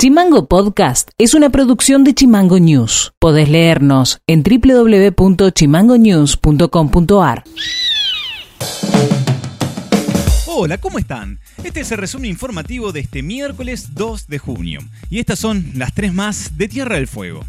Chimango Podcast es una producción de Chimango News. Podés leernos en www.chimangonews.com.ar. Hola, ¿cómo están? Este es el resumen informativo de este miércoles 2 de junio. Y estas son las tres más de Tierra del Fuego.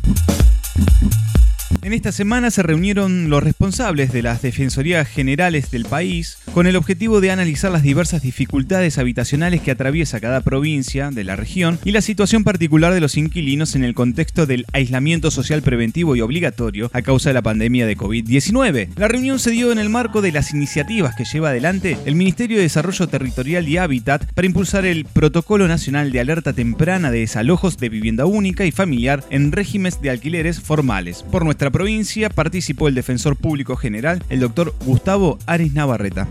En esta semana se reunieron los responsables de las Defensorías Generales del país con el objetivo de analizar las diversas dificultades habitacionales que atraviesa cada provincia de la región y la situación particular de los inquilinos en el contexto del aislamiento social preventivo y obligatorio a causa de la pandemia de COVID-19. La reunión se dio en el marco de las iniciativas que lleva adelante el Ministerio de Desarrollo Territorial y Hábitat para impulsar el Protocolo Nacional de Alerta Temprana de Desalojos de Vivienda Única y Familiar en regímenes de alquileres formales. Por nuestra provincia participó el defensor público general, el doctor Gustavo Aris Navarreta.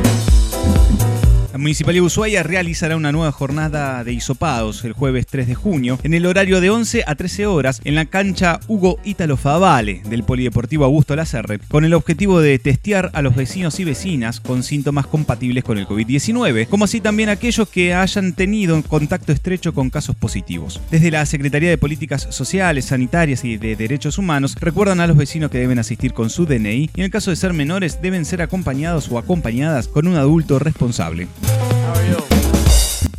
La Municipalidad de Ushuaia realizará una nueva jornada de hisopados el jueves 3 de junio en el horario de 11 a 13 horas en la cancha Hugo Ítalo Favale del Polideportivo Augusto Lacerre con el objetivo de testear a los vecinos y vecinas con síntomas compatibles con el COVID-19, como así también aquellos que hayan tenido contacto estrecho con casos positivos. Desde la Secretaría de Políticas Sociales, Sanitarias y de Derechos Humanos recuerdan a los vecinos que deben asistir con su DNI y en el caso de ser menores deben ser acompañados o acompañadas con un adulto responsable. How are you?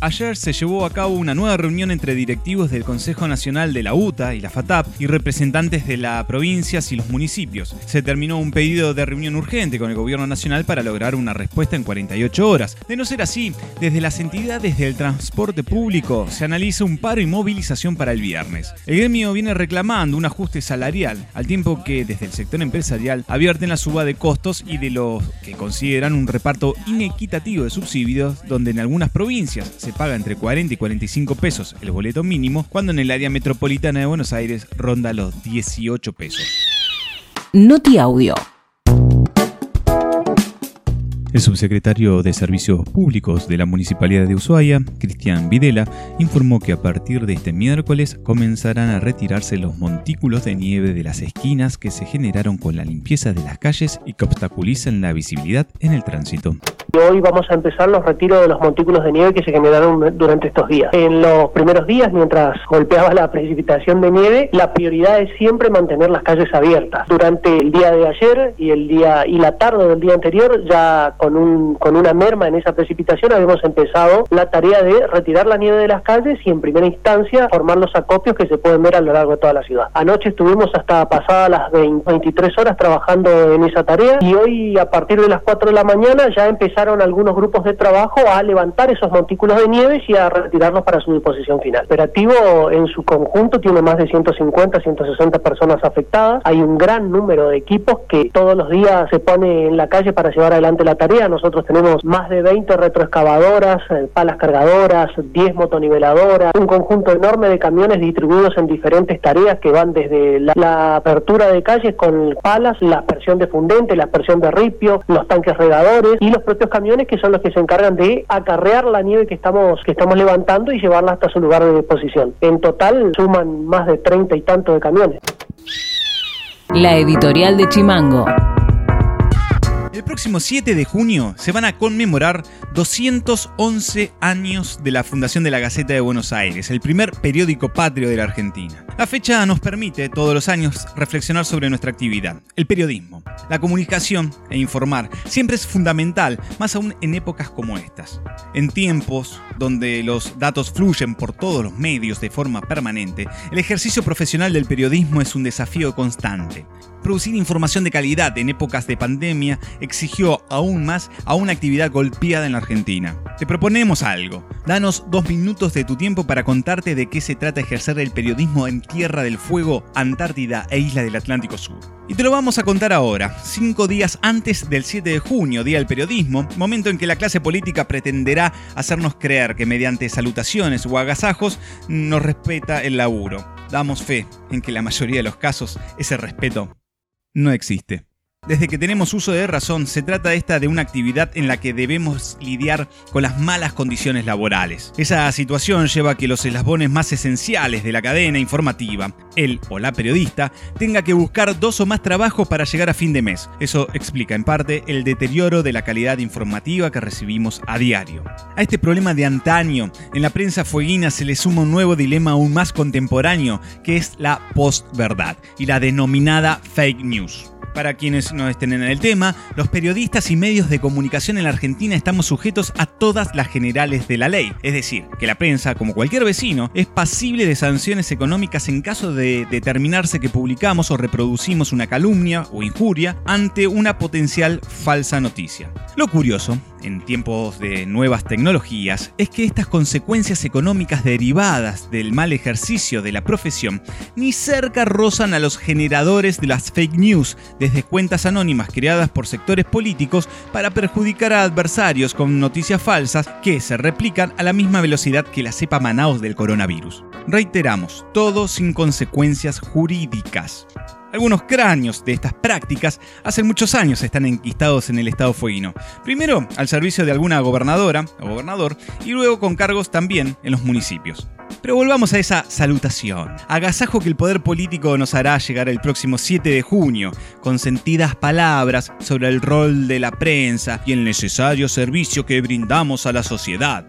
Ayer se llevó a cabo una nueva reunión entre directivos del Consejo Nacional de la UTA y la FATAP y representantes de las provincias y los municipios. Se terminó un pedido de reunión urgente con el Gobierno Nacional para lograr una respuesta en 48 horas. De no ser así, desde las entidades del transporte público se analiza un paro y movilización para el viernes. El gremio viene reclamando un ajuste salarial, al tiempo que desde el sector empresarial advierten la suba de costos y de lo que consideran un reparto inequitativo de subsidios, donde en algunas provincias se paga entre 40 y 45 pesos el boleto mínimo, cuando en el área metropolitana de Buenos Aires ronda los 18 pesos. Noti Audio. El subsecretario de Servicios Públicos de la Municipalidad de Ushuaia, Cristian Videla, informó que a partir de este miércoles comenzarán a retirarse los montículos de nieve de las esquinas que se generaron con la limpieza de las calles y que obstaculizan la visibilidad en el tránsito. Hoy vamos a empezar los retiros de los montículos de nieve que se generaron durante estos días. En los primeros días, mientras golpeaba la precipitación de nieve, la prioridad es siempre mantener las calles abiertas. Durante el día de ayer y el día y la tarde del día anterior, ya con un con una merma en esa precipitación, habíamos empezado la tarea de retirar la nieve de las calles y en primera instancia formar los acopios que se pueden ver a lo largo de toda la ciudad. Anoche estuvimos hasta pasadas las 23 horas trabajando en esa tarea y hoy a partir de las 4 de la mañana ya algunos grupos de trabajo a levantar esos montículos de nieve y a retirarlos para su disposición final. El operativo en su conjunto tiene más de 150, 160 personas afectadas. Hay un gran número de equipos que todos los días se pone en la calle para llevar adelante la tarea. Nosotros tenemos más de 20 retroexcavadoras, eh, palas cargadoras, 10 motoniveladoras, un conjunto enorme de camiones distribuidos en diferentes tareas que van desde la, la apertura de calles con palas, la aspersión de fundente, la aspersión de ripio, los tanques regadores y los propios camiones que son los que se encargan de acarrear la nieve que estamos, que estamos levantando y llevarla hasta su lugar de disposición. En total suman más de treinta y tantos de camiones. La editorial de Chimango. El próximo 7 de junio se van a conmemorar 211 años de la fundación de la Gaceta de Buenos Aires, el primer periódico patrio de la Argentina. La fecha nos permite todos los años reflexionar sobre nuestra actividad, el periodismo. La comunicación e informar siempre es fundamental, más aún en épocas como estas. En tiempos donde los datos fluyen por todos los medios de forma permanente, el ejercicio profesional del periodismo es un desafío constante. Producir información de calidad en épocas de pandemia exigió aún más a una actividad golpeada en la Argentina. Te proponemos algo. Danos dos minutos de tu tiempo para contarte de qué se trata ejercer el periodismo en Tierra del Fuego, Antártida e Isla del Atlántico Sur. Y te lo vamos a contar ahora, cinco días antes del 7 de junio, Día del Periodismo, momento en que la clase política pretenderá hacernos creer que mediante salutaciones o agasajos nos respeta el laburo. Damos fe en que la mayoría de los casos ese respeto no existe. Desde que tenemos uso de razón, se trata esta de una actividad en la que debemos lidiar con las malas condiciones laborales. Esa situación lleva a que los eslabones más esenciales de la cadena informativa, él o la periodista, tenga que buscar dos o más trabajos para llegar a fin de mes. Eso explica en parte el deterioro de la calidad informativa que recibimos a diario. A este problema de antaño, en la prensa fueguina se le suma un nuevo dilema aún más contemporáneo, que es la postverdad y la denominada fake news. Para quienes no estén en el tema, los periodistas y medios de comunicación en la Argentina estamos sujetos a todas las generales de la ley. Es decir, que la prensa, como cualquier vecino, es pasible de sanciones económicas en caso de determinarse que publicamos o reproducimos una calumnia o injuria ante una potencial falsa noticia. Lo curioso en tiempos de nuevas tecnologías es que estas consecuencias económicas derivadas del mal ejercicio de la profesión ni cerca rozan a los generadores de las fake news desde cuentas anónimas creadas por sectores políticos para perjudicar a adversarios con noticias falsas que se replican a la misma velocidad que la cepa Manaus del coronavirus. Reiteramos, todo sin consecuencias jurídicas. Algunos cráneos de estas prácticas hace muchos años están enquistados en el estado fueguino. Primero al servicio de alguna gobernadora o gobernador y luego con cargos también en los municipios. Pero volvamos a esa salutación. Agasajo que el poder político nos hará llegar el próximo 7 de junio, con sentidas palabras sobre el rol de la prensa y el necesario servicio que brindamos a la sociedad.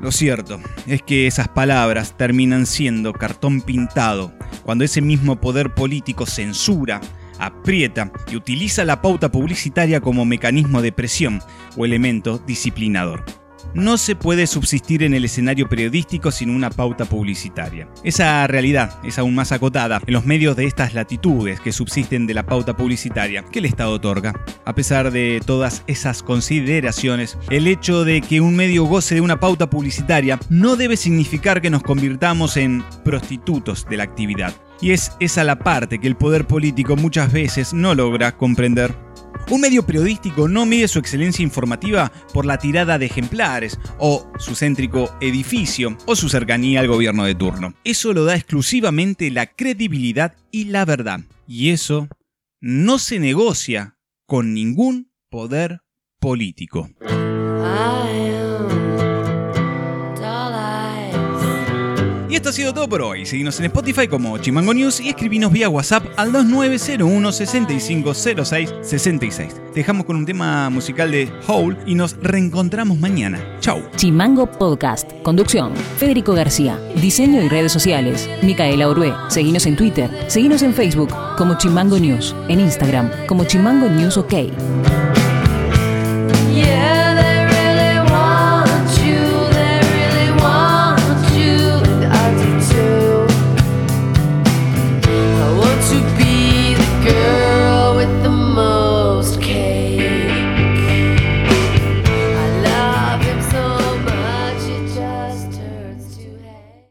Lo cierto es que esas palabras terminan siendo cartón pintado cuando ese mismo poder político censura, aprieta y utiliza la pauta publicitaria como mecanismo de presión o elemento disciplinador. No se puede subsistir en el escenario periodístico sin una pauta publicitaria. Esa realidad es aún más acotada en los medios de estas latitudes que subsisten de la pauta publicitaria que el Estado otorga. A pesar de todas esas consideraciones, el hecho de que un medio goce de una pauta publicitaria no debe significar que nos convirtamos en prostitutos de la actividad. Y es esa la parte que el poder político muchas veces no logra comprender. Un medio periodístico no mide su excelencia informativa por la tirada de ejemplares, o su céntrico edificio, o su cercanía al gobierno de turno. Eso lo da exclusivamente la credibilidad y la verdad. Y eso no se negocia con ningún poder político. Esto ha sido todo por hoy. Seguimos en Spotify como Chimango News y escribinos vía WhatsApp al 2901 6506 66. dejamos con un tema musical de Hole y nos reencontramos mañana. Chau. Chimango Podcast. Conducción. Federico García. Diseño y redes sociales. Micaela Orué. Seguinos en Twitter. Seguinos en Facebook como Chimango News. En Instagram como Chimango News OK.